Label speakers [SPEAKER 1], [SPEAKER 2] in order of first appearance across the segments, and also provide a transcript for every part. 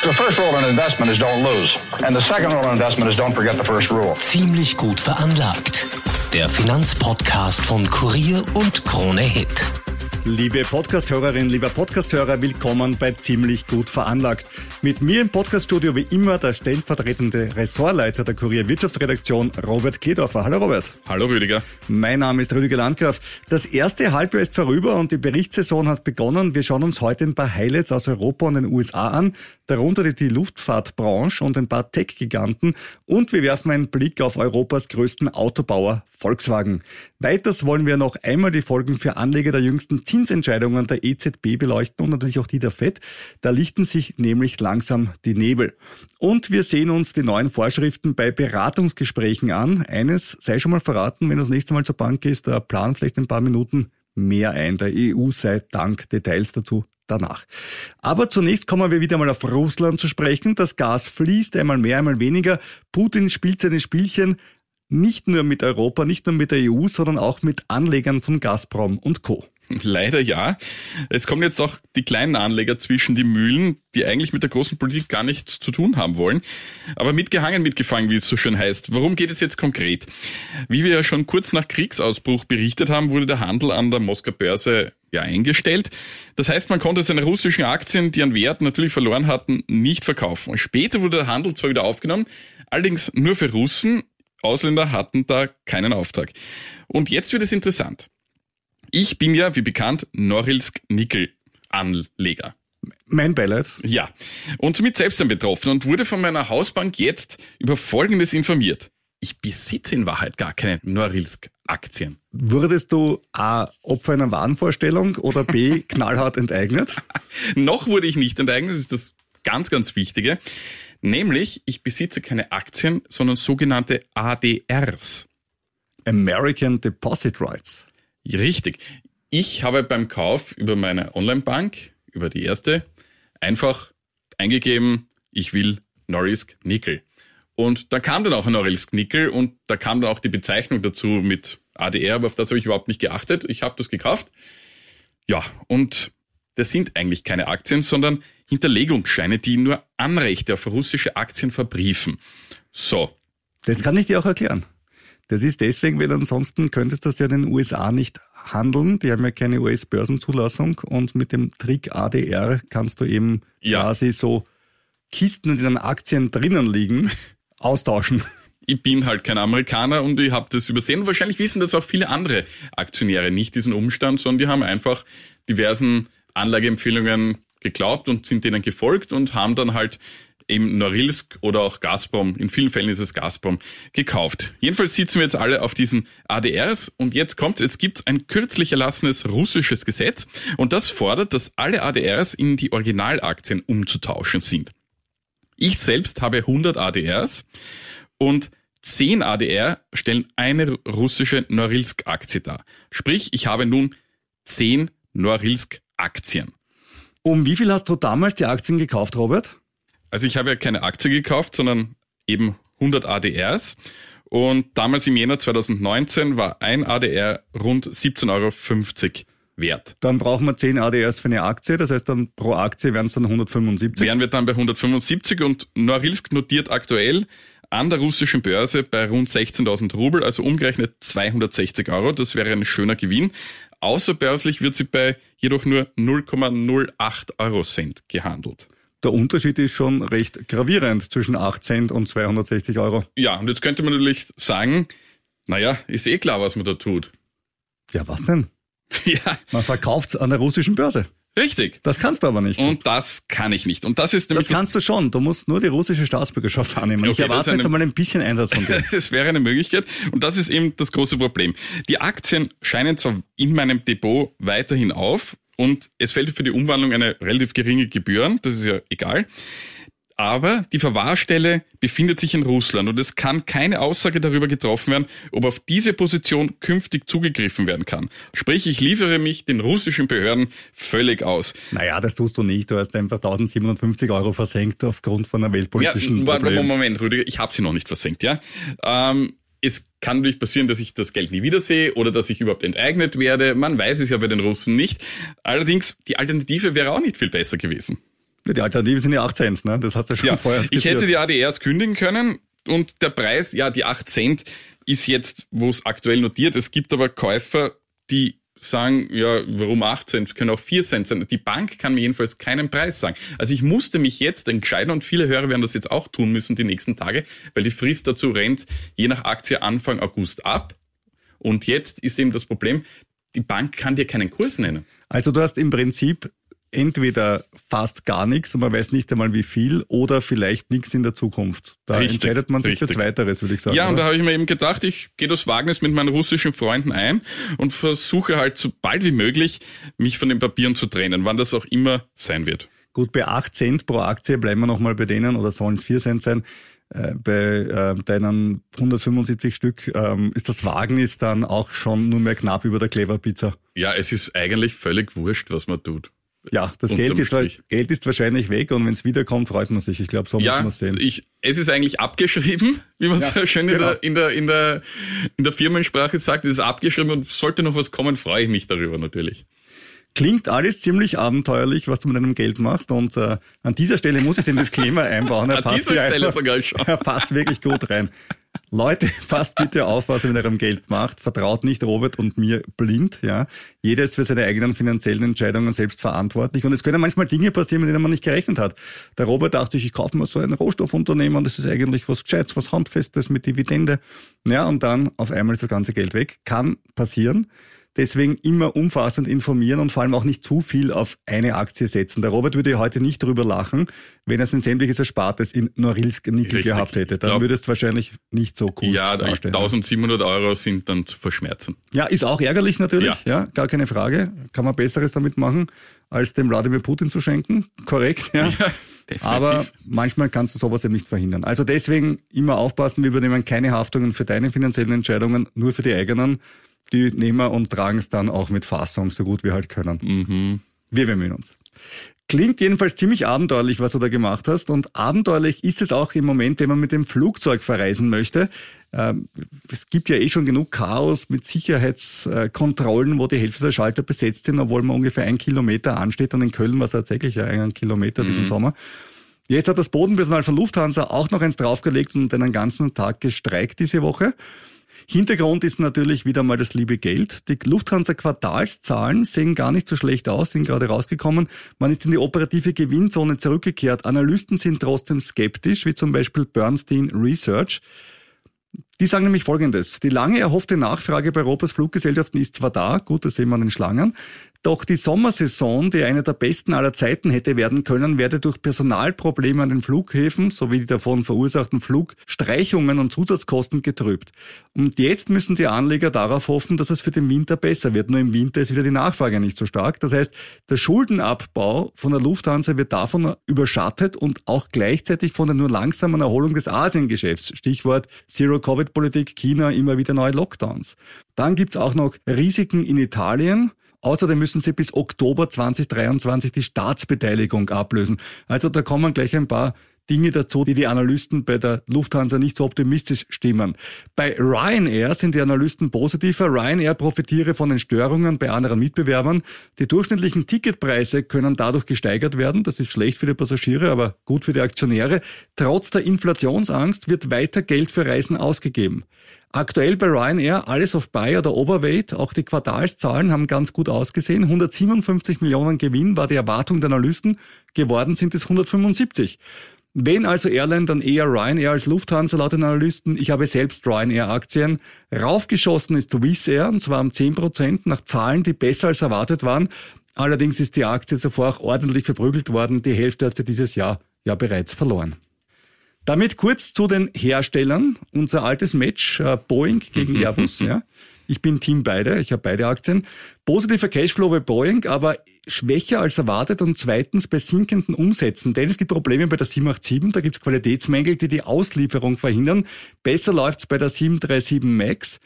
[SPEAKER 1] The first rule in investment is don't lose. And the second rule in investment is don't forget the first rule.
[SPEAKER 2] Ziemlich gut veranlagt. Der Finanzpodcast von Kurier und Krone Hit.
[SPEAKER 3] Liebe Podcasthörerinnen, lieber Podcasthörer, willkommen bei Ziemlich gut veranlagt. Mit mir im Podcaststudio wie immer der stellvertretende Ressortleiter der Kurier Wirtschaftsredaktion, Robert Kledorfer. Hallo Robert.
[SPEAKER 4] Hallo Rüdiger.
[SPEAKER 3] Mein Name ist Rüdiger Landgraf. Das erste Halbjahr ist vorüber und die Berichtssaison hat begonnen. Wir schauen uns heute ein paar Highlights aus Europa und den USA an, darunter die Luftfahrtbranche und ein paar Tech-Giganten und wir werfen einen Blick auf Europas größten Autobauer Volkswagen. Weiters wollen wir noch einmal die Folgen für Anleger der jüngsten Zinsentscheidungen der EZB beleuchten und natürlich auch die der FED. Da lichten sich nämlich langsam die Nebel. Und wir sehen uns die neuen Vorschriften bei Beratungsgesprächen an. Eines sei schon mal verraten, wenn du das nächste Mal zur Bank gehst, da plan vielleicht ein paar Minuten mehr ein. Der EU sei Dank. Details dazu danach. Aber zunächst kommen wir wieder mal auf Russland zu sprechen. Das Gas fließt einmal mehr, einmal weniger. Putin spielt seine Spielchen nicht nur mit Europa, nicht nur mit der EU, sondern auch mit Anlegern von Gazprom und Co.
[SPEAKER 4] Leider ja. Es kommen jetzt auch die kleinen Anleger zwischen die Mühlen, die eigentlich mit der großen Politik gar nichts zu tun haben wollen. Aber mitgehangen, mitgefangen, wie es so schön heißt. Worum geht es jetzt konkret? Wie wir ja schon kurz nach Kriegsausbruch berichtet haben, wurde der Handel an der Moskauer Börse ja eingestellt. Das heißt, man konnte seine russischen Aktien, die an Wert natürlich verloren hatten, nicht verkaufen. Später wurde der Handel zwar wieder aufgenommen, allerdings nur für Russen. Ausländer hatten da keinen Auftrag. Und jetzt wird es interessant. Ich bin ja, wie bekannt, Norilsk Nickel Anleger.
[SPEAKER 3] Mein Beileid.
[SPEAKER 4] Ja. Und somit selbst dann betroffen und wurde von meiner Hausbank jetzt über Folgendes informiert. Ich besitze in Wahrheit gar keine Norilsk Aktien.
[SPEAKER 3] Wurdest du A. Opfer einer Warenvorstellung oder B. knallhart enteignet?
[SPEAKER 4] Noch wurde ich nicht enteignet, das ist das ganz, ganz Wichtige. Nämlich, ich besitze keine Aktien, sondern sogenannte ADRs.
[SPEAKER 3] American Deposit Rights.
[SPEAKER 4] Richtig. Ich habe beim Kauf über meine Online-Bank, über die erste, einfach eingegeben, ich will Norilsk Nickel. Und da kam dann auch ein Norilsk Nickel und da kam dann auch die Bezeichnung dazu mit ADR, aber auf das habe ich überhaupt nicht geachtet. Ich habe das gekauft. Ja, und das sind eigentlich keine Aktien, sondern Hinterlegungsscheine, die nur Anrechte auf russische Aktien verbriefen. So.
[SPEAKER 3] Das kann ich dir auch erklären. Das ist deswegen, weil ansonsten könntest du das ja in den USA nicht handeln. Die haben ja keine US-Börsenzulassung und mit dem Trick ADR kannst du eben ja. quasi so Kisten, die dann Aktien drinnen liegen, austauschen.
[SPEAKER 4] Ich bin halt kein Amerikaner und ich habe das übersehen. Wahrscheinlich wissen das auch viele andere Aktionäre nicht, diesen Umstand, sondern die haben einfach diversen Anlageempfehlungen geglaubt und sind denen gefolgt und haben dann halt eben Norilsk oder auch Gazprom, in vielen Fällen ist es Gazprom, gekauft. Jedenfalls sitzen wir jetzt alle auf diesen ADRs und jetzt kommt, es gibt ein kürzlich erlassenes russisches Gesetz und das fordert, dass alle ADRs in die Originalaktien umzutauschen sind. Ich selbst habe 100 ADRs und 10 ADR stellen eine russische Norilsk-Aktie dar. Sprich, ich habe nun 10 Norilsk-Aktien.
[SPEAKER 3] Um wie viel hast du damals die Aktien gekauft, Robert?
[SPEAKER 4] Also ich habe ja keine Aktie gekauft, sondern eben 100 ADRs. Und damals im Jänner 2019 war ein ADR rund 17,50 Euro wert.
[SPEAKER 3] Dann brauchen wir 10 ADRs für eine Aktie, das heißt dann pro Aktie wären es dann 175.
[SPEAKER 4] Wären wir dann bei 175 und Norilsk notiert aktuell an der russischen Börse bei rund 16.000 Rubel, also umgerechnet 260 Euro. Das wäre ein schöner Gewinn. Außerbörslich wird sie bei jedoch nur 0,08 Euro Cent gehandelt
[SPEAKER 3] der Unterschied ist schon recht gravierend zwischen 8 Cent und 260 Euro.
[SPEAKER 4] Ja, und jetzt könnte man natürlich sagen, naja, ist eh klar, was man da tut.
[SPEAKER 3] Ja, was denn?
[SPEAKER 4] ja.
[SPEAKER 3] Man verkauft es an der russischen Börse.
[SPEAKER 4] Richtig.
[SPEAKER 3] Das kannst du aber nicht.
[SPEAKER 4] Und das kann ich nicht. Und das ist
[SPEAKER 3] nämlich. Das kannst das du schon. Du musst nur die russische Staatsbürgerschaft annehmen. Okay, ich erwarte eine, jetzt einmal ein bisschen Einsatz von dir.
[SPEAKER 4] das wäre eine Möglichkeit. Und das ist eben das große Problem. Die Aktien scheinen zwar in meinem Depot weiterhin auf und es fällt für die Umwandlung eine relativ geringe Gebühren. Das ist ja egal. aber die Verwahrstelle befindet sich in Russland und es kann keine Aussage darüber getroffen werden, ob auf diese Position künftig zugegriffen werden kann. Sprich, ich liefere mich den russischen Behörden völlig aus.
[SPEAKER 3] Naja, das tust du nicht. Du hast einfach 1750 Euro versenkt aufgrund von einer weltpolitischen
[SPEAKER 4] ja,
[SPEAKER 3] Problem.
[SPEAKER 4] Moment, Rüdiger, ich habe sie noch nicht versenkt, ja. Ähm, es kann natürlich passieren, dass ich das Geld nie wiedersehe oder dass ich überhaupt enteignet werde. Man weiß es ja bei den Russen nicht. Allerdings, die Alternative wäre auch nicht viel besser gewesen.
[SPEAKER 3] Die Alternative sind ja 8 Cent, ne? Das hast du schon
[SPEAKER 4] ja,
[SPEAKER 3] vorher
[SPEAKER 4] Ich hätte die ADRs kündigen können und der Preis, ja, die 8 Cent ist jetzt, wo es aktuell notiert. Es gibt aber Käufer, die sagen, ja, warum 8 Cent? Können auch 4 Cent sein. Die Bank kann mir jedenfalls keinen Preis sagen. Also ich musste mich jetzt entscheiden und viele Hörer werden das jetzt auch tun müssen die nächsten Tage, weil die Frist dazu rennt je nach Aktie Anfang August ab. Und jetzt ist eben das Problem, die Bank kann dir keinen Kurs nennen.
[SPEAKER 3] Also du hast im Prinzip entweder fast gar nichts und man weiß nicht einmal wie viel oder vielleicht nichts in der Zukunft. Da richtig, entscheidet man sich richtig. für Zweiteres, würde ich sagen.
[SPEAKER 4] Ja, oder? und da habe ich mir eben gedacht, ich gehe das Wagnis mit meinen russischen Freunden ein und versuche halt so bald wie möglich, mich von den Papieren zu trennen, wann das auch immer sein wird.
[SPEAKER 3] Gut, bei 8 Cent pro Aktie bleiben wir nochmal bei denen oder sollen es 4 Cent sein. Äh, bei äh, deinen 175 Stück ähm, ist das Wagnis dann auch schon nur mehr knapp über der Clever Pizza.
[SPEAKER 4] Ja, es ist eigentlich völlig wurscht, was man tut.
[SPEAKER 3] Ja, das Geld ist, Geld ist wahrscheinlich weg und wenn es wiederkommt, freut man sich. Ich glaube, so
[SPEAKER 4] ja,
[SPEAKER 3] muss man sehen.
[SPEAKER 4] Ich, es ist eigentlich abgeschrieben, wie man ja, so schön genau. in, der, in, der, in, der, in der Firmensprache sagt. Es ist abgeschrieben und sollte noch was kommen, freue ich mich darüber natürlich.
[SPEAKER 3] Klingt alles ziemlich abenteuerlich, was du mit deinem Geld machst. Und äh, an dieser Stelle muss ich den Disclaimer einbauen.
[SPEAKER 4] Er an dieser Stelle einfach, sogar schon.
[SPEAKER 3] Er passt wirklich gut rein. Leute, passt bitte auf, was ihr mit eurem Geld macht. Vertraut nicht Robert und mir blind. Ja, Jeder ist für seine eigenen finanziellen Entscheidungen selbst verantwortlich. Und es können manchmal Dinge passieren, mit denen man nicht gerechnet hat. Der Robert dachte sich, ich kaufe mir so ein Rohstoffunternehmen und das ist eigentlich was Gescheites, was Handfestes mit Dividende. Ja, und dann auf einmal ist das ganze Geld weg. Kann passieren. Deswegen immer umfassend informieren und vor allem auch nicht zu viel auf eine Aktie setzen. Der Robert würde heute nicht drüber lachen, wenn er sein sämtliches Erspartes in Norilsk Nickel gehabt hätte. Dann glaub, würdest du wahrscheinlich nicht so cool
[SPEAKER 4] Ja, die 1700 Euro sind dann zu verschmerzen.
[SPEAKER 3] Ja, ist auch ärgerlich natürlich. Ja. ja, gar keine Frage. Kann man Besseres damit machen, als dem Wladimir Putin zu schenken. Korrekt, ja. ja Aber manchmal kannst du sowas eben nicht verhindern. Also deswegen immer aufpassen, wir übernehmen keine Haftungen für deine finanziellen Entscheidungen, nur für die eigenen die nehmen wir und tragen es dann auch mit Fassung, so gut wir halt können. Mhm. Wir bemühen uns. Klingt jedenfalls ziemlich abenteuerlich, was du da gemacht hast. Und abenteuerlich ist es auch im Moment, wenn man mit dem Flugzeug verreisen möchte. Ähm, es gibt ja eh schon genug Chaos mit Sicherheitskontrollen, wo die Hälfte der Schalter besetzt sind, obwohl man ungefähr ein Kilometer ansteht. Und in Köln war es tatsächlich ja ein Kilometer mhm. diesen Sommer. Jetzt hat das Bodenpersonal von Lufthansa auch noch eins draufgelegt und einen ganzen Tag gestreikt diese Woche. Hintergrund ist natürlich wieder mal das liebe Geld. Die Lufthansa-Quartalszahlen sehen gar nicht so schlecht aus, sind gerade rausgekommen. Man ist in die operative Gewinnzone zurückgekehrt. Analysten sind trotzdem skeptisch, wie zum Beispiel Bernstein Research. Die sagen nämlich Folgendes. Die lange erhoffte Nachfrage bei Europas Fluggesellschaften ist zwar da, gut, das sehen wir an den Schlangen, doch die Sommersaison, die eine der besten aller Zeiten hätte werden können, werde durch Personalprobleme an den Flughäfen sowie die davon verursachten Flugstreichungen und Zusatzkosten getrübt. Und jetzt müssen die Anleger darauf hoffen, dass es für den Winter besser wird. Nur im Winter ist wieder die Nachfrage nicht so stark. Das heißt, der Schuldenabbau von der Lufthansa wird davon überschattet und auch gleichzeitig von der nur langsamen Erholung des Asiengeschäfts. Stichwort Zero-Covid-Politik, China, immer wieder neue Lockdowns. Dann gibt's auch noch Risiken in Italien. Außerdem müssen sie bis Oktober 2023 die Staatsbeteiligung ablösen. Also da kommen gleich ein paar Dinge dazu, die die Analysten bei der Lufthansa nicht so optimistisch stimmen. Bei Ryanair sind die Analysten positiver. Ryanair profitiere von den Störungen bei anderen Mitbewerbern. Die durchschnittlichen Ticketpreise können dadurch gesteigert werden. Das ist schlecht für die Passagiere, aber gut für die Aktionäre. Trotz der Inflationsangst wird weiter Geld für Reisen ausgegeben. Aktuell bei Ryanair alles auf Buy oder Overweight. Auch die Quartalszahlen haben ganz gut ausgesehen. 157 Millionen Gewinn war die Erwartung der Analysten. Geworden sind es 175. Wenn also Airline, dann eher Ryanair als Lufthansa laut den Analysten. Ich habe selbst Ryanair-Aktien. Raufgeschossen ist Swiss Air, und zwar um 10 Prozent nach Zahlen, die besser als erwartet waren. Allerdings ist die Aktie zuvor auch ordentlich verprügelt worden. Die Hälfte hat sie dieses Jahr ja bereits verloren. Damit kurz zu den Herstellern. Unser altes Match, äh, Boeing gegen Airbus. ja. Ich bin Team beide, ich habe beide Aktien. Positiver Cashflow bei Boeing, aber schwächer als erwartet und zweitens bei sinkenden Umsätzen, denn es gibt Probleme bei der 787, da gibt es Qualitätsmängel, die die Auslieferung verhindern. Besser läuft's bei der 737 MAX.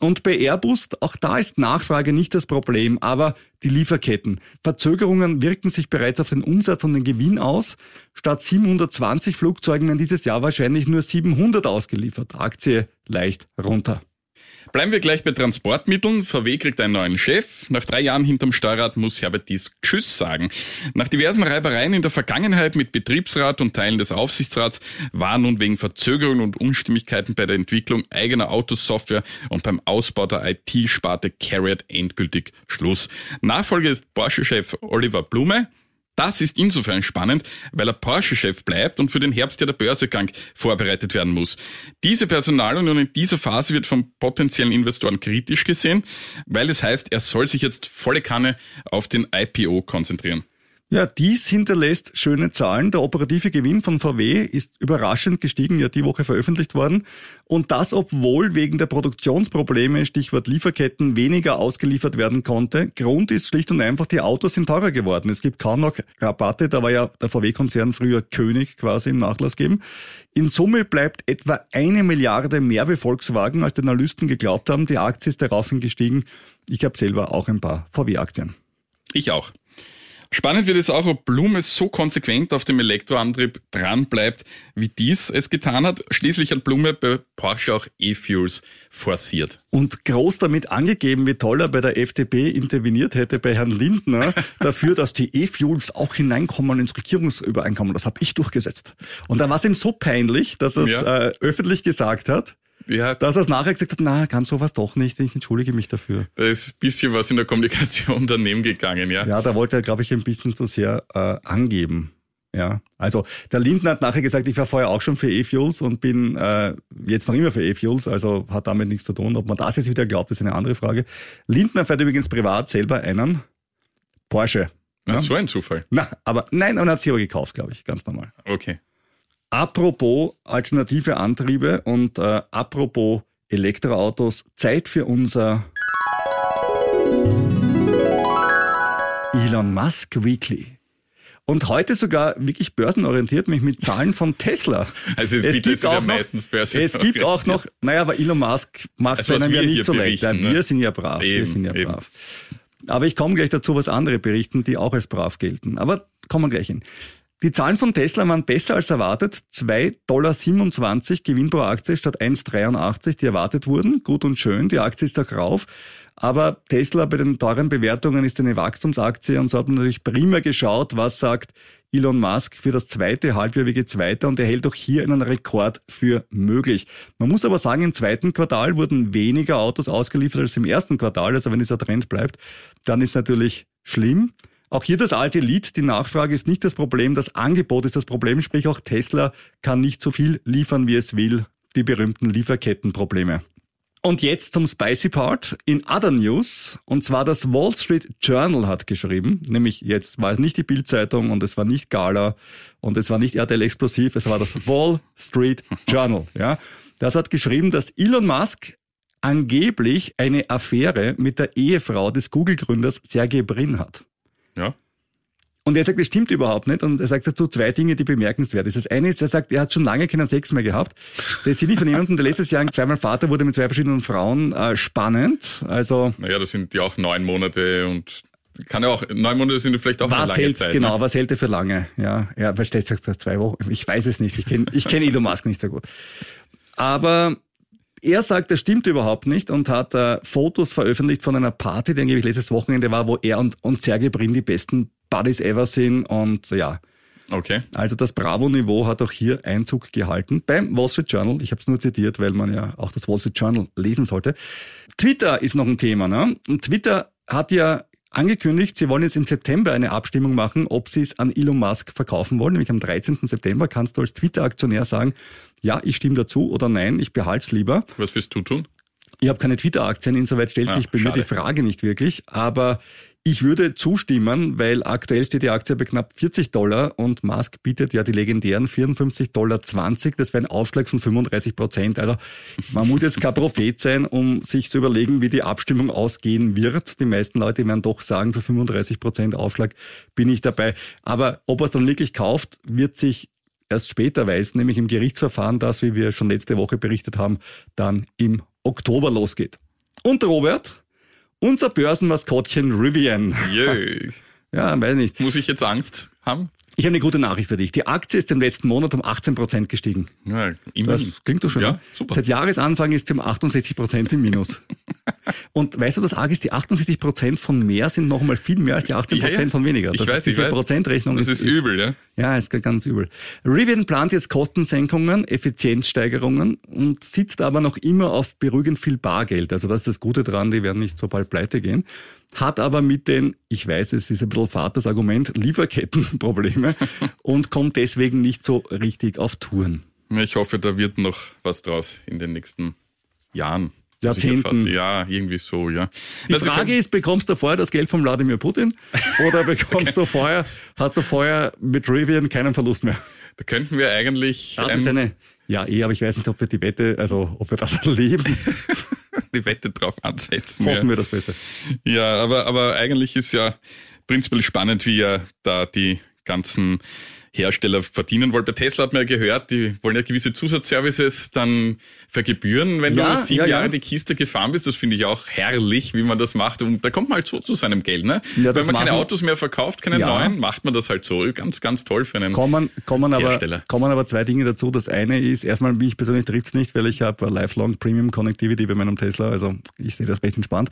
[SPEAKER 3] Und bei Airbus, auch da ist Nachfrage nicht das Problem, aber die Lieferketten. Verzögerungen wirken sich bereits auf den Umsatz und den Gewinn aus. Statt 720 Flugzeugen werden dieses Jahr wahrscheinlich nur 700 ausgeliefert. Aktie leicht runter.
[SPEAKER 4] Bleiben wir gleich bei Transportmitteln. VW kriegt einen neuen Chef. Nach drei Jahren hinterm Steuerrad muss Herbert Dies Tschüss sagen. Nach diversen Reibereien in der Vergangenheit mit Betriebsrat und Teilen des Aufsichtsrats war nun wegen Verzögerungen und Unstimmigkeiten bei der Entwicklung eigener Autosoftware und beim Ausbau der IT-Sparte Carriot endgültig Schluss. Nachfolger ist Porsche-Chef Oliver Blume. Das ist insofern spannend, weil er Porsche-Chef bleibt und für den Herbst ja der Börsegang vorbereitet werden muss. Diese Personalunion in dieser Phase wird von potenziellen Investoren kritisch gesehen, weil es heißt, er soll sich jetzt volle Kanne auf den IPO konzentrieren.
[SPEAKER 3] Ja, dies hinterlässt schöne Zahlen. Der operative Gewinn von VW ist überraschend gestiegen, ja die Woche veröffentlicht worden. Und das, obwohl wegen der Produktionsprobleme, Stichwort Lieferketten, weniger ausgeliefert werden konnte. Grund ist schlicht und einfach, die Autos sind teurer geworden. Es gibt kaum noch Rabatte, da war ja der VW-Konzern früher König quasi im Nachlass geben. In Summe bleibt etwa eine Milliarde mehr wie Volkswagen, als die Analysten geglaubt haben. Die Aktie ist daraufhin gestiegen. Ich habe selber auch ein paar VW-Aktien.
[SPEAKER 4] Ich auch. Spannend wird es auch, ob Blume so konsequent auf dem Elektroantrieb dran bleibt, wie dies es getan hat. Schließlich hat Blume bei Porsche auch E-Fuels forciert.
[SPEAKER 3] Und groß damit angegeben, wie toll er bei der FDP interveniert hätte bei Herrn Lindner dafür, dass die E-Fuels auch hineinkommen ins Regierungsübereinkommen. Das habe ich durchgesetzt. Und da war es ihm so peinlich, dass er es ja. äh, öffentlich gesagt hat. Ja. Dass er es nachher gesagt hat, na, kann sowas doch nicht, ich entschuldige mich dafür.
[SPEAKER 4] Da ist ein bisschen was in der Kommunikation daneben gegangen, ja.
[SPEAKER 3] Ja, da wollte er, glaube ich, ein bisschen zu sehr äh, angeben. Ja, also der Lindner hat nachher gesagt, ich war vorher auch schon für E-Fuels und bin äh, jetzt noch immer für E-Fuels, also hat damit nichts zu tun. Ob man das jetzt wieder glaubt, ist eine andere Frage. Lindner fährt übrigens privat selber einen Porsche.
[SPEAKER 4] Ja? so ein Zufall.
[SPEAKER 3] Na, aber nein, und hat sich aber gekauft, glaube ich, ganz normal.
[SPEAKER 4] Okay.
[SPEAKER 3] Apropos alternative Antriebe und äh, apropos Elektroautos, Zeit für unser Elon Musk Weekly. Und heute sogar wirklich börsenorientiert, mich mit Zahlen von Tesla.
[SPEAKER 4] Also es, es gibt auch ja meistens
[SPEAKER 3] Börsen. Es gibt auch noch, naja, aber Elon Musk macht also es einem ja nicht so leicht. Ja, wir ne? sind ja brav. Eben, wir sind ja eben. brav. Aber ich komme gleich dazu, was andere berichten, die auch als brav gelten. Aber kommen wir gleich hin. Die Zahlen von Tesla waren besser als erwartet. 2,27 Dollar Gewinn pro Aktie statt 1,83, die erwartet wurden. Gut und schön, die Aktie ist auch rauf. Aber Tesla bei den teuren Bewertungen ist eine Wachstumsaktie und so hat man natürlich prima geschaut, was sagt Elon Musk für das zweite geht's weiter und er hält auch hier einen Rekord für möglich. Man muss aber sagen, im zweiten Quartal wurden weniger Autos ausgeliefert als im ersten Quartal. Also wenn dieser Trend bleibt, dann ist natürlich schlimm. Auch hier das alte Lied, die Nachfrage ist nicht das Problem, das Angebot ist das Problem, sprich auch Tesla kann nicht so viel liefern, wie es will, die berühmten Lieferkettenprobleme. Und jetzt zum Spicy Part in Other News. Und zwar das Wall Street Journal hat geschrieben, nämlich jetzt war es nicht die Bildzeitung und es war nicht Gala und es war nicht RTL Explosiv, es war das Wall Street Journal. Ja, das hat geschrieben, dass Elon Musk angeblich eine Affäre mit der Ehefrau des Google-Gründers Sergey Brin hat.
[SPEAKER 4] Ja.
[SPEAKER 3] Und er sagt, das stimmt überhaupt nicht. Und er sagt dazu zwei Dinge, die bemerkenswert sind. Das eine ist, er sagt, er hat schon lange keinen Sex mehr gehabt. Das ist nicht von jemandem, der letztes Jahr zweimal Vater wurde mit zwei verschiedenen Frauen. Äh, spannend. Also.
[SPEAKER 4] Naja, das sind ja auch neun Monate und kann ja auch, neun Monate sind vielleicht auch was eine lange
[SPEAKER 3] hält,
[SPEAKER 4] Zeit.
[SPEAKER 3] Genau, ne? was hält er für lange? Ja, ja, versteht sagt zwei Wochen. Ich weiß es nicht. Ich kenne ich kenn Elon Musk nicht so gut. Aber er sagt, das stimmt überhaupt nicht und hat äh, Fotos veröffentlicht von einer Party, die angeblich letztes Wochenende war, wo er und, und Sergei Brin die besten Buddies ever sind und ja.
[SPEAKER 4] Okay.
[SPEAKER 3] Also das Bravo-Niveau hat auch hier Einzug gehalten beim Wall Street Journal. Ich habe es nur zitiert, weil man ja auch das Wall Street Journal lesen sollte. Twitter ist noch ein Thema. Ne? Und Twitter hat ja angekündigt, sie wollen jetzt im September eine Abstimmung machen, ob sie es an Elon Musk verkaufen wollen. Nämlich am 13. September kannst du als Twitter-Aktionär sagen, ja, ich stimme dazu oder nein, ich behalte es lieber.
[SPEAKER 4] Was wirst du tun?
[SPEAKER 3] Ich habe keine Twitter-Aktien, insoweit stellt
[SPEAKER 4] Ah,
[SPEAKER 3] sich bei mir
[SPEAKER 4] schade.
[SPEAKER 3] die Frage nicht wirklich. Aber ich würde zustimmen, weil aktuell steht die Aktie bei knapp 40 Dollar und Musk bietet ja die legendären 54,20 Dollar. Das wäre ein Aufschlag von 35 Prozent. Also man muss jetzt kein Prophet sein, um sich zu überlegen, wie die Abstimmung ausgehen wird. Die meisten Leute werden doch sagen, für 35 Prozent Aufschlag bin ich dabei. Aber ob er es dann wirklich kauft, wird sich erst später weisen, nämlich im Gerichtsverfahren, das, wie wir schon letzte Woche berichtet haben, dann im Oktober losgeht. Und Robert, unser Börsenmaskottchen Rivian.
[SPEAKER 4] Jö.
[SPEAKER 3] Ja, weiß nicht.
[SPEAKER 4] Muss ich jetzt Angst haben?
[SPEAKER 3] Ich habe eine gute Nachricht für dich. Die Aktie ist im letzten Monat um 18 Prozent gestiegen.
[SPEAKER 4] Ja, immerhin.
[SPEAKER 3] Das klingt doch schon.
[SPEAKER 4] Ja,
[SPEAKER 3] ne?
[SPEAKER 4] super.
[SPEAKER 3] Seit Jahresanfang ist sie um 68 Prozent im Minus. Und weißt du, das arg ist, die 68 Prozent von mehr sind noch einmal viel mehr als die 18 Prozent
[SPEAKER 4] Ja, ja.
[SPEAKER 3] von weniger.
[SPEAKER 4] Ich
[SPEAKER 3] Das
[SPEAKER 4] weiß,
[SPEAKER 3] ist diese
[SPEAKER 4] ich weiß.
[SPEAKER 3] Prozentrechnung
[SPEAKER 4] Das ist übel, ja.
[SPEAKER 3] Ja, ist ganz übel. Rivian plant jetzt Kostensenkungen, Effizienzsteigerungen und sitzt aber noch immer auf beruhigend viel Bargeld. Also das ist das Gute dran, die werden nicht so bald pleite gehen. Hat aber mit den, ich weiß, es ist ein bisschen fad das Argument, Lieferkettenprobleme und kommt deswegen nicht so richtig auf Touren.
[SPEAKER 4] Ich hoffe, da wird noch was draus in den nächsten Jahren.
[SPEAKER 3] Jahrzehnten.
[SPEAKER 4] Sicher fast. Ja, irgendwie so, ja.
[SPEAKER 3] Die
[SPEAKER 4] Also
[SPEAKER 3] Frage ist, bekommst du vorher das Geld von Wladimir Putin oder bekommst du vorher, hast du vorher mit Rivian keinen Verlust mehr?
[SPEAKER 4] Da könnten wir eigentlich
[SPEAKER 3] Das
[SPEAKER 4] ähm,
[SPEAKER 3] ist eine, ja eh, aber ich weiß nicht, ob wir die Wette, also ob wir das erleben.
[SPEAKER 4] die Wette drauf ansetzen.
[SPEAKER 3] Hoffen
[SPEAKER 4] ja.
[SPEAKER 3] wir das Besser.
[SPEAKER 4] Ja, aber, aber eigentlich ist ja prinzipiell spannend, wie ja da die ganzen Hersteller verdienen wollen. Bei Tesla hat man ja gehört, die wollen ja gewisse Zusatzservices dann vergebühren, wenn
[SPEAKER 3] Ja,
[SPEAKER 4] du sieben
[SPEAKER 3] ja, ja.
[SPEAKER 4] Jahre die Kiste gefahren bist. Das finde ich auch herrlich, wie man das macht. Und da kommt man halt so zu seinem Geld, ne?
[SPEAKER 3] Ja,
[SPEAKER 4] wenn man keine
[SPEAKER 3] machen-
[SPEAKER 4] Autos mehr verkauft, keine
[SPEAKER 3] Ja.
[SPEAKER 4] neuen, macht man das halt so. Ganz, ganz toll für einen
[SPEAKER 3] Kommen, kommen, aber,
[SPEAKER 4] Hersteller.
[SPEAKER 3] kommen aber zwei Dinge dazu. Das eine ist, erstmal, mich persönlich trifft's nicht, weil ich habe Lifelong Premium Connectivity bei meinem Tesla, also ich sehe das recht entspannt.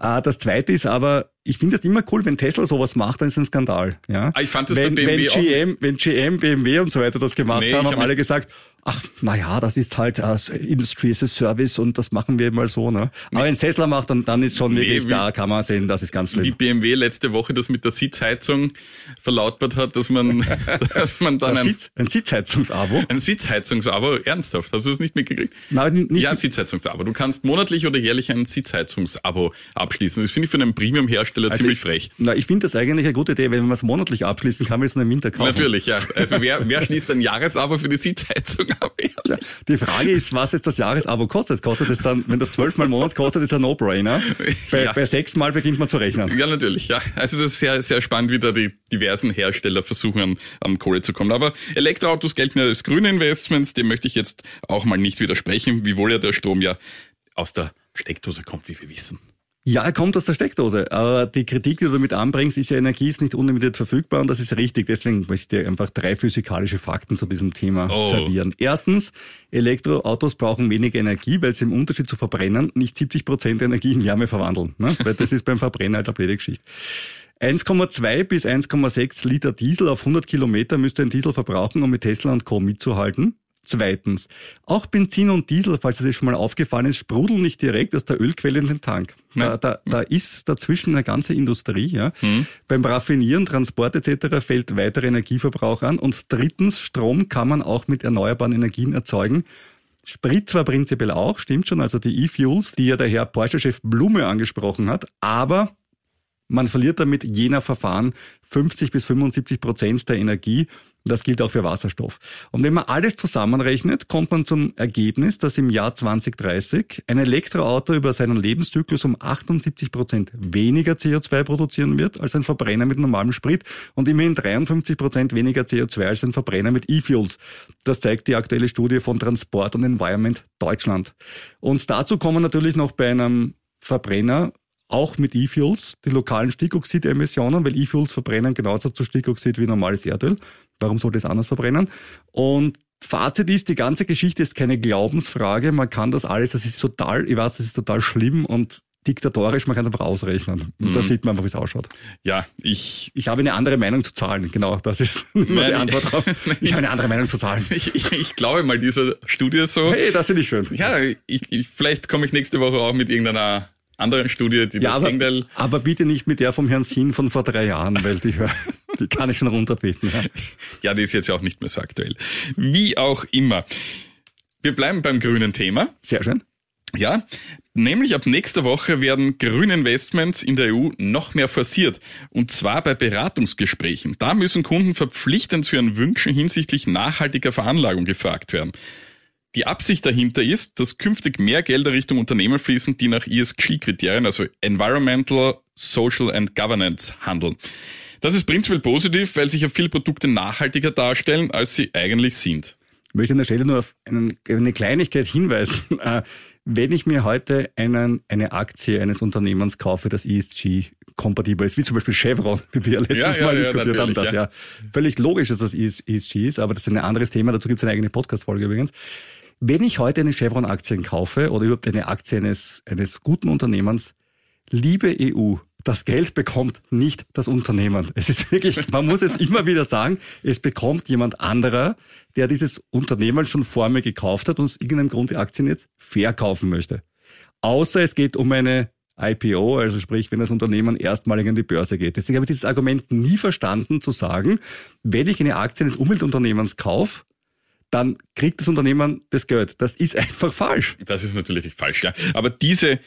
[SPEAKER 3] Äh, Das zweite ist aber, ich finde es immer cool, wenn Tesla sowas macht, dann ist es ein Skandal. Ja?
[SPEAKER 4] Ah, ich fand das
[SPEAKER 3] wenn,
[SPEAKER 4] bei BMW
[SPEAKER 3] wenn GM, wenn GM, BMW und so weiter das gemacht
[SPEAKER 4] Nee,
[SPEAKER 3] haben, haben
[SPEAKER 4] hab
[SPEAKER 3] alle gesagt, ach, na ja, das ist halt uh, Industry as a Service und das machen wir mal so. Ne? Aber wenn es Tesla macht, dann, dann ist schon
[SPEAKER 4] Nee,
[SPEAKER 3] wirklich,
[SPEAKER 4] wie-
[SPEAKER 3] da kann man sehen, das ist ganz schlimm.
[SPEAKER 4] wie BMW letzte Woche das mit der Sitzheizung verlautbart hat, dass man, dass man dann
[SPEAKER 3] ein,
[SPEAKER 4] ein,
[SPEAKER 3] Sitz, ein Sitzheizungsabo.
[SPEAKER 4] ein Sitzheizungsabo, ernsthaft, hast du das nicht mitgekriegt?
[SPEAKER 3] Nein, nicht
[SPEAKER 4] ja, Sitzheizungsabo. Du kannst monatlich oder jährlich ein Sitzheizungsabo abschließen. Das finde ich für einen Premium-Hersteller
[SPEAKER 3] Also
[SPEAKER 4] ziemlich
[SPEAKER 3] ich-
[SPEAKER 4] frech.
[SPEAKER 3] Na, ich finde das eigentlich eine gute Idee, wenn man es monatlich abschließen kann, wie so einen Winter kaufen.
[SPEAKER 4] Natürlich, ja. Also wer, wer schließt ein Jahresabo für die Sitzheizung ab?
[SPEAKER 3] Ja, die Frage ist, was jetzt das Jahresabo kostet. Kostet es dann, wenn das zwölfmal im Monat kostet, ist ein No-Brainer. Bei,
[SPEAKER 4] Ja.
[SPEAKER 3] bei sechsmal beginnt man zu rechnen.
[SPEAKER 4] Ja, natürlich, ja. Also das ist sehr, sehr spannend, wie da die diversen Hersteller versuchen, an, an Kohle zu kommen. Aber Elektroautos gelten ja als grüne Investments, dem möchte ich jetzt auch mal nicht widersprechen, wiewohl ja der Strom ja aus der Steckdose kommt, wie wir wissen.
[SPEAKER 3] Ja, er kommt aus der Steckdose. Aber die Kritik, die du damit anbringst, ist ja, Energie ist nicht unlimitiert verfügbar und das ist richtig. Deswegen möchte ich dir einfach drei physikalische Fakten zu diesem Thema
[SPEAKER 4] Oh.
[SPEAKER 3] servieren. Erstens, Elektroautos brauchen weniger Energie, weil sie im Unterschied zu Verbrennen nicht 70 Prozent Energie in Wärme verwandeln. Ne? Weil das ist beim Verbrenner halt eine blöde Geschichte. 1,2 bis 1,6 Liter Diesel auf 100 Kilometer müsste ein Diesel verbrauchen, um mit Tesla und Co. mitzuhalten. Zweitens, auch Benzin und Diesel, falls es dir schon mal aufgefallen ist, sprudeln nicht direkt aus der Ölquelle in den Tank. Da, da, da ist dazwischen eine ganze Industrie. Ja. Beim Raffinieren, Transport etc. fällt weiterer Energieverbrauch an. Und drittens, Strom kann man auch mit erneuerbaren Energien erzeugen. Sprit zwar prinzipiell auch, stimmt schon, also die E-Fuels, die ja der Herr Porsche-Chef Blume angesprochen hat, aber man verliert damit jener Verfahren 50 bis 75 Prozent der Energie. Das gilt auch für Wasserstoff. Und wenn man alles zusammenrechnet, kommt man zum Ergebnis, dass im Jahr 2030 ein Elektroauto über seinen Lebenszyklus um 78 Prozent weniger CO2 produzieren wird als ein Verbrenner mit normalem Sprit und immerhin 53 Prozent weniger CO2 als ein Verbrenner mit E-Fuels. Das zeigt die aktuelle Studie von Transport und Environment Deutschland. Und dazu kommen natürlich noch bei einem Verbrenner auch mit E-Fuels, die lokalen Stickoxidemissionen, weil E-Fuels verbrennen genauso zu Stickoxid wie normales Erdöl. Warum sollte es anders verbrennen? Und Fazit ist, die ganze Geschichte ist keine Glaubensfrage. Man kann das alles, das ist total, ich weiß, das ist total schlimm und diktatorisch, man kann es einfach ausrechnen. Und da sieht man einfach, wie es ausschaut.
[SPEAKER 4] Ja, ich,
[SPEAKER 3] Ich habe eine andere Meinung zu Zahlen, genau, das ist nur die
[SPEAKER 4] Nein,
[SPEAKER 3] Antwort drauf. Ich habe eine andere Meinung zu Zahlen.
[SPEAKER 4] ich, ich, ich glaube mal dieser Studie so.
[SPEAKER 3] Hey, das finde ich schön.
[SPEAKER 4] Ja, ich, vielleicht komme ich nächste Woche auch mit irgendeiner anderen Studie, die
[SPEAKER 3] Ja,
[SPEAKER 4] das
[SPEAKER 3] aber,
[SPEAKER 4] Gegenteil
[SPEAKER 3] aber bitte nicht mit der vom Herrn Sinn von vor drei Jahren, weil die, die kann ich schon runterbeten. Ja.
[SPEAKER 4] Ja, die ist jetzt ja auch nicht mehr so aktuell. Wie auch immer. Wir bleiben beim grünen Thema.
[SPEAKER 3] Sehr schön.
[SPEAKER 4] Ja, Nämlich ab nächster Woche werden grüne Investments in der EU noch mehr forciert. Und zwar bei Beratungsgesprächen. Da müssen Kunden verpflichtend zu ihren Wünschen hinsichtlich nachhaltiger Veranlagung gefragt werden. Die Absicht dahinter ist, dass künftig mehr Gelder Richtung Unternehmen fließen, die nach ESG-Kriterien, also Environmental, Social and Governance, handeln. Das ist prinzipiell positiv, weil sich ja viele Produkte nachhaltiger darstellen, als sie eigentlich sind.
[SPEAKER 3] Ich möchte an der Stelle nur auf eine Kleinigkeit hinweisen. Äh, wenn ich mir heute einen, eine Aktie eines Unternehmens kaufe, das ESG kompatibel ist, wie zum Beispiel Chevron, wie wir letztes
[SPEAKER 4] Ja, ja,
[SPEAKER 3] Mal
[SPEAKER 4] ja,
[SPEAKER 3] diskutiert haben, das ja. völlig logisch, dass das ESG ist, aber das ist ein anderes Thema, dazu gibt es eine eigene Podcast-Folge übrigens. Wenn ich heute eine Chevron-Aktien kaufe oder überhaupt eine Aktie eines, eines guten Unternehmens, liebe EU, das Geld bekommt nicht das Unternehmen. Es ist wirklich, man muss es immer wieder sagen, es bekommt jemand anderer, der dieses Unternehmen schon vor mir gekauft hat und aus irgendeinem Grund die Aktien jetzt verkaufen möchte. Außer es geht um eine IPO, also sprich, wenn das Unternehmen erstmalig an die Börse geht. Deswegen habe ich dieses Argument nie verstanden, zu sagen, wenn ich eine Aktie eines Umweltunternehmens kaufe, dann kriegt das Unternehmen das Geld. Das ist einfach falsch.
[SPEAKER 4] Das ist natürlich falsch, ja. Aber diese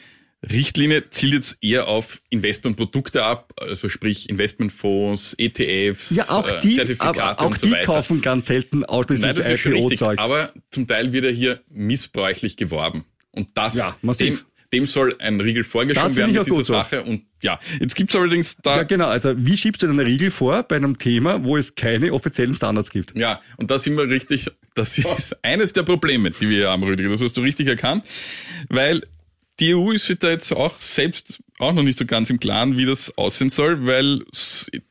[SPEAKER 4] Richtlinie zielt jetzt eher auf Investmentprodukte ab, also sprich Investmentfonds, ETFs,
[SPEAKER 3] Ja, auch
[SPEAKER 4] äh,
[SPEAKER 3] die,
[SPEAKER 4] Zertifikate
[SPEAKER 3] aber auch
[SPEAKER 4] so
[SPEAKER 3] die kaufen ganz selten ausschließlich IPO-Zeug.
[SPEAKER 4] aber zum Teil wird er hier missbräuchlich geworben. Und das,
[SPEAKER 3] Ja, massiv.
[SPEAKER 4] dem, dem soll ein Riegel vorgeschoben werden mit dieser
[SPEAKER 3] so.
[SPEAKER 4] Sache. Und ja, jetzt gibt's allerdings da
[SPEAKER 3] Ja, genau. Also wie schiebst du denn eine Regel vor bei einem Thema, wo es keine offiziellen Standards gibt?
[SPEAKER 4] Ja, und da sind wir richtig, das ist eines der Probleme, die wir haben, Rüdiger. Das hast du richtig erkannt. Weil die EU ist sich da jetzt auch selbst auch noch nicht so ganz im Klaren, wie das aussehen soll, weil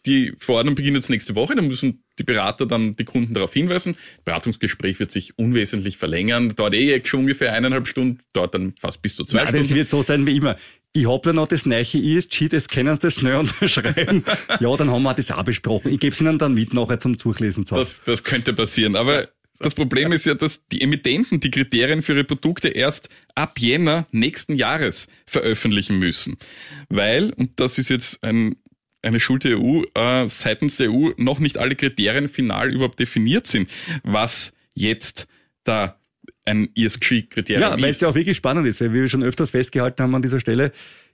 [SPEAKER 4] die Verordnung beginnt jetzt nächste Woche. Da müssen die Berater dann die Kunden darauf hinweisen. Beratungsgespräch wird sich unwesentlich verlängern. Dauert eh schon ungefähr eineinhalb Stunden, dauert dann fast bis zu zwei
[SPEAKER 3] Ja, das
[SPEAKER 4] Stunden.
[SPEAKER 3] wird so sein wie immer. Ich hab da noch das neue ESG, das können Sie das schnell unterschreiben. ja, dann haben wir das auch besprochen. Ich gebe es Ihnen dann mit nachher zum Durchlesen. Zu.
[SPEAKER 4] Das, das könnte passieren. Aber das Problem ist ja, dass die Emittenten die Kriterien für ihre Produkte erst ab Jänner nächsten Jahres veröffentlichen müssen. Weil, und das ist jetzt ein, eine Schuld der EU, äh, seitens der EU noch nicht alle Kriterien final überhaupt definiert sind, was jetzt da ein ESG-Kriterium
[SPEAKER 3] Ja, weil es
[SPEAKER 4] ist.
[SPEAKER 3] ja auch wirklich spannend ist, weil wir schon öfters festgehalten haben an dieser Stelle,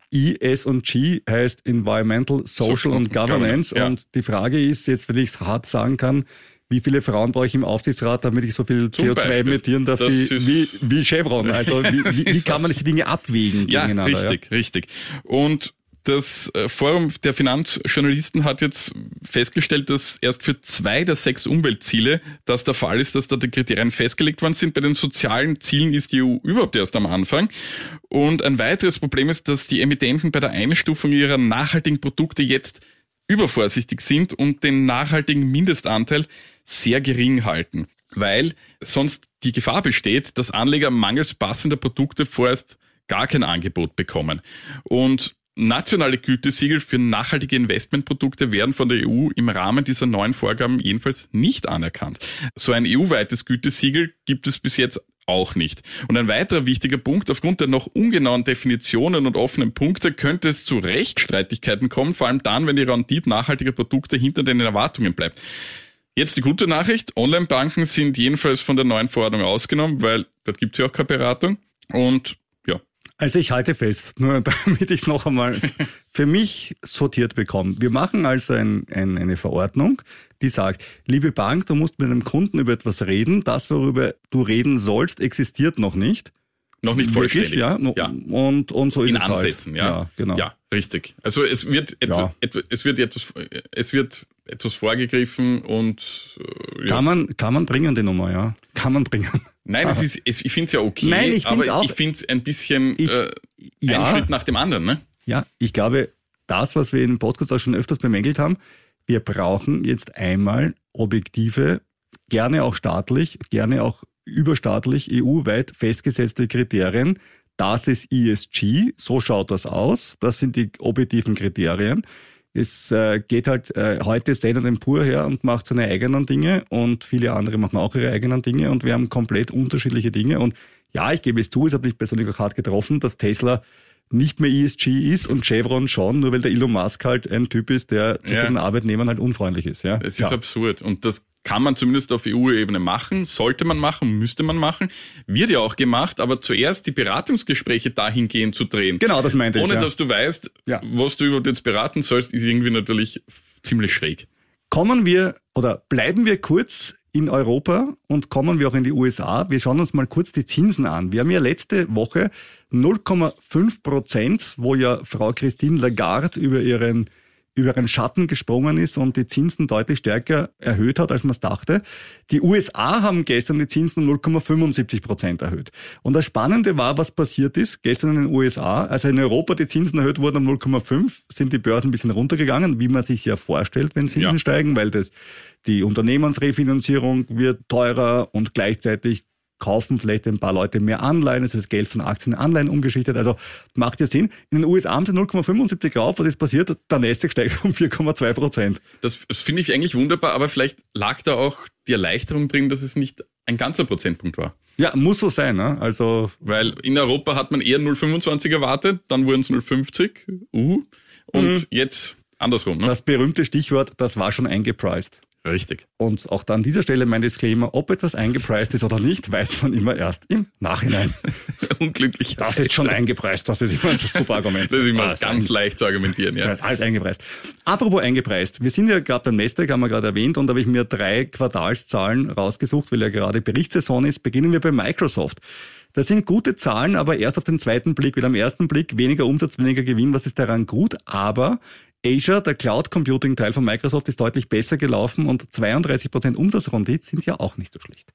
[SPEAKER 3] E, S und G heißt Environmental, Social,
[SPEAKER 4] Social
[SPEAKER 3] und
[SPEAKER 4] und
[SPEAKER 3] Governance.
[SPEAKER 4] Governance, ja.
[SPEAKER 3] Und die Frage ist jetzt, wenn ich es hart sagen kann, wie viele Frauen brauche ich im Aufsichtsrat, damit ich so viel
[SPEAKER 4] Zum
[SPEAKER 3] CO2
[SPEAKER 4] Beispiel.
[SPEAKER 3] emittieren darf wie, wie, wie Chevron? Also wie, wie, kann man diese Dinge abwägen
[SPEAKER 4] Ja,
[SPEAKER 3] gegeneinander?
[SPEAKER 4] richtig, richtig. Und das äh, Forum der Finanzjournalisten hat jetzt festgestellt, dass erst für zwei der sechs Umweltziele das der Fall ist, dass da die Kriterien festgelegt worden sind. Bei den sozialen Zielen ist die EU überhaupt erst am Anfang. Und ein weiteres Problem ist, dass die Emittenten bei der Einstufung ihrer nachhaltigen Produkte jetzt übervorsichtig sind und den nachhaltigen Mindestanteil sehr gering halten, weil sonst die Gefahr besteht, dass Anleger mangels passender Produkte vorerst gar kein Angebot bekommen. Und nationale Gütesiegel für nachhaltige Investmentprodukte werden von der EU im Rahmen dieser neuen Vorgaben jedenfalls nicht anerkannt. So ein EU-weites Gütesiegel gibt es bis jetzt auch nicht. Und ein weiterer wichtiger Punkt, aufgrund der noch ungenauen Definitionen und offenen Punkte könnte es zu Rechtsstreitigkeiten kommen, vor allem dann, wenn die Rendite nachhaltiger Produkte hinter den Erwartungen bleibt. Jetzt die gute Nachricht, Online-Banken sind jedenfalls von der neuen Verordnung ausgenommen, weil dort gibt es ja auch keine Beratung. Und
[SPEAKER 3] Also ich halte fest, nur damit ich es noch einmal für mich sortiert bekomme. Wir machen also ein, ein, eine Verordnung, die sagt, liebe Bank, du musst mit einem Kunden über etwas reden. Das, worüber du reden sollst, existiert noch nicht.
[SPEAKER 4] noch nicht vollständig.
[SPEAKER 3] Wirklich, ja.
[SPEAKER 4] ja.
[SPEAKER 3] Und, und so ist
[SPEAKER 4] in
[SPEAKER 3] es
[SPEAKER 4] Ansätzen,
[SPEAKER 3] halt.
[SPEAKER 4] ja.
[SPEAKER 3] ja. Genau.
[SPEAKER 4] Ja, richtig. Also es wird etwa,
[SPEAKER 3] Ja.
[SPEAKER 4] etwa, es wird etwas, es wird etwas vorgegriffen und äh, ja.
[SPEAKER 3] Kann man, kann man bringen, die Nummer, ja. Kann man bringen.
[SPEAKER 4] Nein, es ist, ich finde es ja okay,
[SPEAKER 3] Nein, ich find's
[SPEAKER 4] aber
[SPEAKER 3] auch-
[SPEAKER 4] ich finde es ein bisschen
[SPEAKER 3] Ich-
[SPEAKER 4] äh,
[SPEAKER 3] ja.
[SPEAKER 4] ein Schritt nach dem anderen, ne?
[SPEAKER 3] Ja, ich glaube, das, was wir im Podcast auch schon öfters bemängelt haben, wir brauchen jetzt einmal objektive, gerne auch staatlich, gerne auch überstaatlich, EU-weit festgesetzte Kriterien. Das ist ESG, so schaut das aus. Das sind die objektiven Kriterien. Es äh, geht halt äh, heute Standard Poor her und macht seine eigenen Dinge und viele andere machen auch ihre eigenen Dinge und wir haben komplett unterschiedliche Dinge. Und ja, ich gebe es zu, es hat mich persönlich auch hart getroffen, dass Tesla nicht mehr ESG ist und Chevron schon, nur weil der Elon Musk halt ein Typ ist, der zu
[SPEAKER 4] Ja.
[SPEAKER 3] seinen Arbeitnehmern halt unfreundlich ist. Ja,
[SPEAKER 4] Es
[SPEAKER 3] ja.
[SPEAKER 4] ist absurd. Und das kann man zumindest auf EU-Ebene machen, sollte man machen, müsste man machen, wird ja auch gemacht, aber zuerst die Beratungsgespräche dahingehend zu drehen.
[SPEAKER 3] Genau, das meinte
[SPEAKER 4] Ohne
[SPEAKER 3] ich. ja.
[SPEAKER 4] dass du weißt,
[SPEAKER 3] Ja.
[SPEAKER 4] was du überhaupt jetzt beraten sollst, ist irgendwie natürlich ziemlich schräg.
[SPEAKER 3] Kommen wir oder bleiben wir kurz in Europa und kommen wir auch in die USA. Wir schauen uns mal kurz die Zinsen an. Wir haben ja letzte Woche 0,5 Prozent, wo ja Frau Christine Lagarde über ihren über ihren Schatten gesprungen ist und die Zinsen deutlich stärker erhöht hat, als man es dachte. Die USA haben gestern die Zinsen um 0,75 Prozent erhöht. Und das Spannende war, was passiert ist gestern in den USA. Also in Europa die Zinsen erhöht wurden um 0,5, sind die Börsen ein bisschen runtergegangen, wie man sich ja vorstellt, wenn Zinsen
[SPEAKER 4] Ja.
[SPEAKER 3] steigen, weil das die Unternehmensrefinanzierung wird teurer und gleichzeitig kaufen vielleicht ein paar Leute mehr Anleihen, es wird Geld von Aktien in Anleihen umgeschichtet, also macht ja Sinn. In den USA haben sie 0,75 rauf, was ist passiert? Der Nasdaq steigt um 4,2 Prozent.
[SPEAKER 4] Das, das finde ich eigentlich wunderbar, aber vielleicht lag da auch die Erleichterung drin, dass es nicht ein ganzer Prozentpunkt war.
[SPEAKER 3] Ja, muss so sein, ne? Also
[SPEAKER 4] Weil in Europa hat man eher 0,25 erwartet, dann wurden es 0,50, uh, und jetzt andersrum, ne?
[SPEAKER 3] das berühmte Stichwort, das war schon eingepreist.
[SPEAKER 4] Richtig.
[SPEAKER 3] Und auch da an dieser Stelle mein Disclaimer, ob etwas eingepreist ist oder nicht, weiß man immer erst im Nachhinein.
[SPEAKER 4] Unglücklich.
[SPEAKER 3] Das ist schon eingepreist, das ist immer ein super Argument.
[SPEAKER 4] Das ist immer
[SPEAKER 3] das
[SPEAKER 4] ganz leicht zu argumentieren,
[SPEAKER 3] Ja, alles eingepreist. Apropos eingepreist. Wir sind ja gerade beim Nasdaq, haben wir gerade erwähnt, und da habe ich mir drei Quartalszahlen rausgesucht, weil ja gerade Berichtssaison ist. Beginnen wir bei Microsoft. Das sind gute Zahlen, aber erst auf den zweiten Blick, weil am ersten Blick weniger Umsatz, weniger Gewinn, was ist daran gut? Aber Azure, der Cloud Computing Teil von Microsoft, ist deutlich besser gelaufen und 32% Umsatzrendite sind ja auch nicht so schlecht.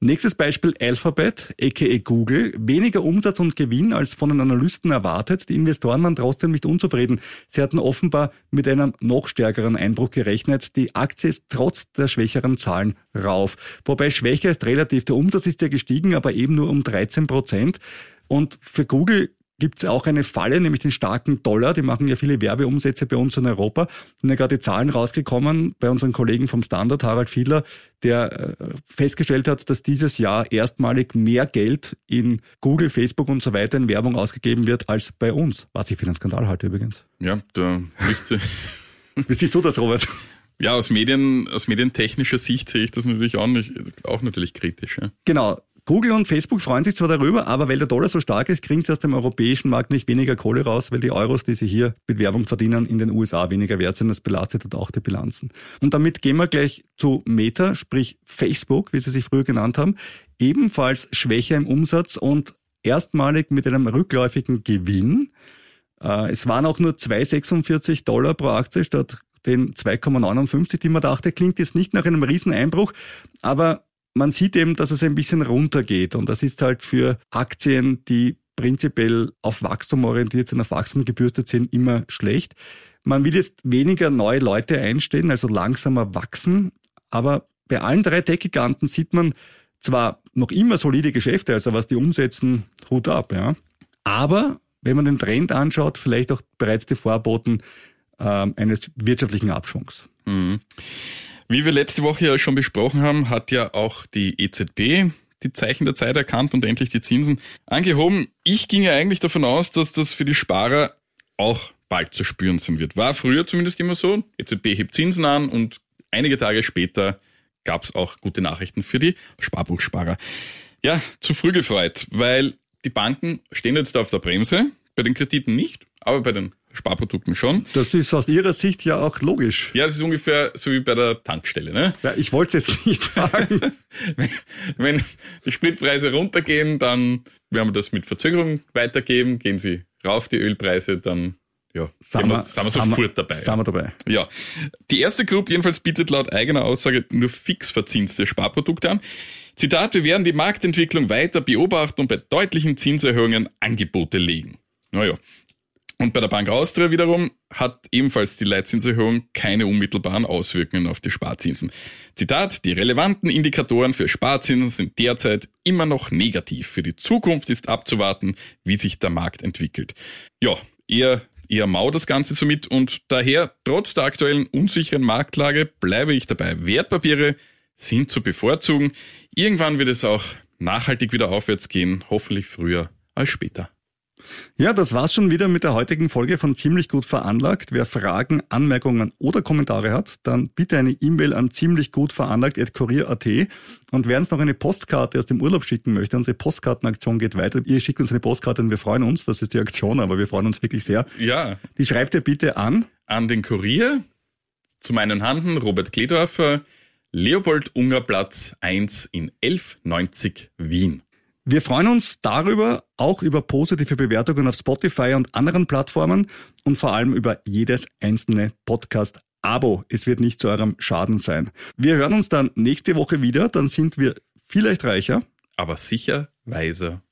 [SPEAKER 3] Nächstes Beispiel Alphabet, aka Google. Weniger Umsatz und Gewinn als von den Analysten erwartet. Die Investoren waren trotzdem nicht unzufrieden. Sie hatten offenbar mit einem noch stärkeren Einbruch gerechnet. Die Aktie ist trotz der schwächeren Zahlen rauf. Wobei schwächer ist relativ. Der Umsatz ist ja gestiegen, aber eben nur um 13 Prozent. Und für Google gibt es auch eine Falle, nämlich den starken Dollar. Die machen ja viele Werbeumsätze bei uns in Europa. Sind ja gerade die Zahlen rausgekommen bei unseren Kollegen vom Standard, Harald Fiedler, der äh, festgestellt hat, dass dieses Jahr erstmalig mehr Geld in Google, Facebook und so weiter in Werbung ausgegeben wird als bei uns. Was ich für einen Skandal halte übrigens.
[SPEAKER 4] Ja, da müsste,
[SPEAKER 3] Wie siehst du das, Robert?
[SPEAKER 4] ja, aus Medien, aus medientechnischer Sicht sehe ich das natürlich auch nicht, auch natürlich kritisch, ja.
[SPEAKER 3] Genau. Google und Facebook freuen sich zwar darüber, aber weil der Dollar so stark ist, kriegen sie aus dem europäischen Markt nicht weniger Kohle raus, weil die Euros, die sie hier mit Werbung verdienen, in den USA weniger wert sind. Das belastet dort auch die Bilanzen. Und damit gehen wir gleich zu Meta, sprich Facebook, wie sie sich früher genannt haben. Ebenfalls schwächer im Umsatz und erstmalig mit einem rückläufigen Gewinn. Äh, Es waren auch nur 2,46 Dollar pro Aktie statt den 2,59, die man dachte. Klingt jetzt nicht nach einem Rieseneinbruch, aber man sieht eben, dass es ein bisschen runtergeht. Und das ist halt für Aktien, die prinzipiell auf Wachstum orientiert sind, auf Wachstum gebürstet sind, immer schlecht. Man will jetzt weniger neue Leute einstellen, also langsamer wachsen. Aber bei allen drei Tech-Giganten sieht man zwar noch immer solide Geschäfte, also was die umsetzen, Hut ab, ja. Aber wenn man den Trend anschaut, vielleicht auch bereits die Vorboten ähm, eines wirtschaftlichen Abschwungs.
[SPEAKER 4] Wie wir letzte Woche ja schon besprochen haben, hat ja auch die EZB die Zeichen der Zeit erkannt und endlich die Zinsen angehoben. Ich ging ja eigentlich davon aus, dass das für die Sparer auch bald zu spüren sein wird. War früher zumindest immer so. EZB hebt Zinsen an und einige Tage später gab es auch gute Nachrichten für die Sparbuchsparer. Ja, zu früh gefreut, weil die Banken stehen jetzt auf der Bremse, bei den Krediten nicht, aber bei den Sparprodukten schon.
[SPEAKER 3] Das ist aus Ihrer Sicht ja auch logisch.
[SPEAKER 4] Ja, das ist ungefähr so wie bei der Tankstelle. Ne?
[SPEAKER 3] Ja, ich wollte es jetzt nicht sagen.
[SPEAKER 4] wenn, wenn die Spritpreise runtergehen, dann werden wir das mit Verzögerung weitergeben. Gehen sie rauf, die Ölpreise, dann ja, sind wir, sind wir sofort dabei.
[SPEAKER 3] Sind wir dabei.
[SPEAKER 4] Ja. Die erste Gruppe jedenfalls bietet laut eigener Aussage nur fix verzinste Sparprodukte an. Zitat, wir werden die Marktentwicklung weiter beobachten und bei deutlichen Zinserhöhungen Angebote legen. Naja. Und bei der Bank Austria wiederum hat ebenfalls die Leitzinserhöhung keine unmittelbaren Auswirkungen auf die Sparzinsen. Zitat, die relevanten Indikatoren für Sparzinsen sind derzeit immer noch negativ. Für die Zukunft ist abzuwarten, wie sich der Markt entwickelt. Ja, eher eher mau das Ganze somit und daher, trotz der aktuellen unsicheren Marktlage, bleibe ich dabei. Wertpapiere sind zu bevorzugen. Irgendwann wird es auch nachhaltig wieder aufwärts gehen, hoffentlich früher als später.
[SPEAKER 3] Ja, das war's schon wieder mit der heutigen Folge von Ziemlich gut veranlagt. Wer Fragen, Anmerkungen oder Kommentare hat, dann bitte eine E-Mail an ziemlichgutveranlagt.kurier.at und wer uns noch eine Postkarte aus dem Urlaub schicken möchte, unsere Postkartenaktion geht weiter. Ihr schickt uns eine Postkarte und wir freuen uns, das ist die Aktion, aber wir freuen uns wirklich sehr.
[SPEAKER 4] Ja.
[SPEAKER 3] Die schreibt ihr bitte an.
[SPEAKER 4] An den Kurier, zu meinen Handen, Robert Kledorfer, Leopold Unger Platz 1 in 1190 Wien.
[SPEAKER 3] Wir freuen uns darüber, auch über positive Bewertungen auf Spotify und anderen Plattformen und vor allem über jedes einzelne Podcast-Abo. Es wird nicht zu eurem Schaden sein. Wir hören uns dann nächste Woche wieder, dann sind wir vielleicht reicher.
[SPEAKER 4] Aber sicher weiser.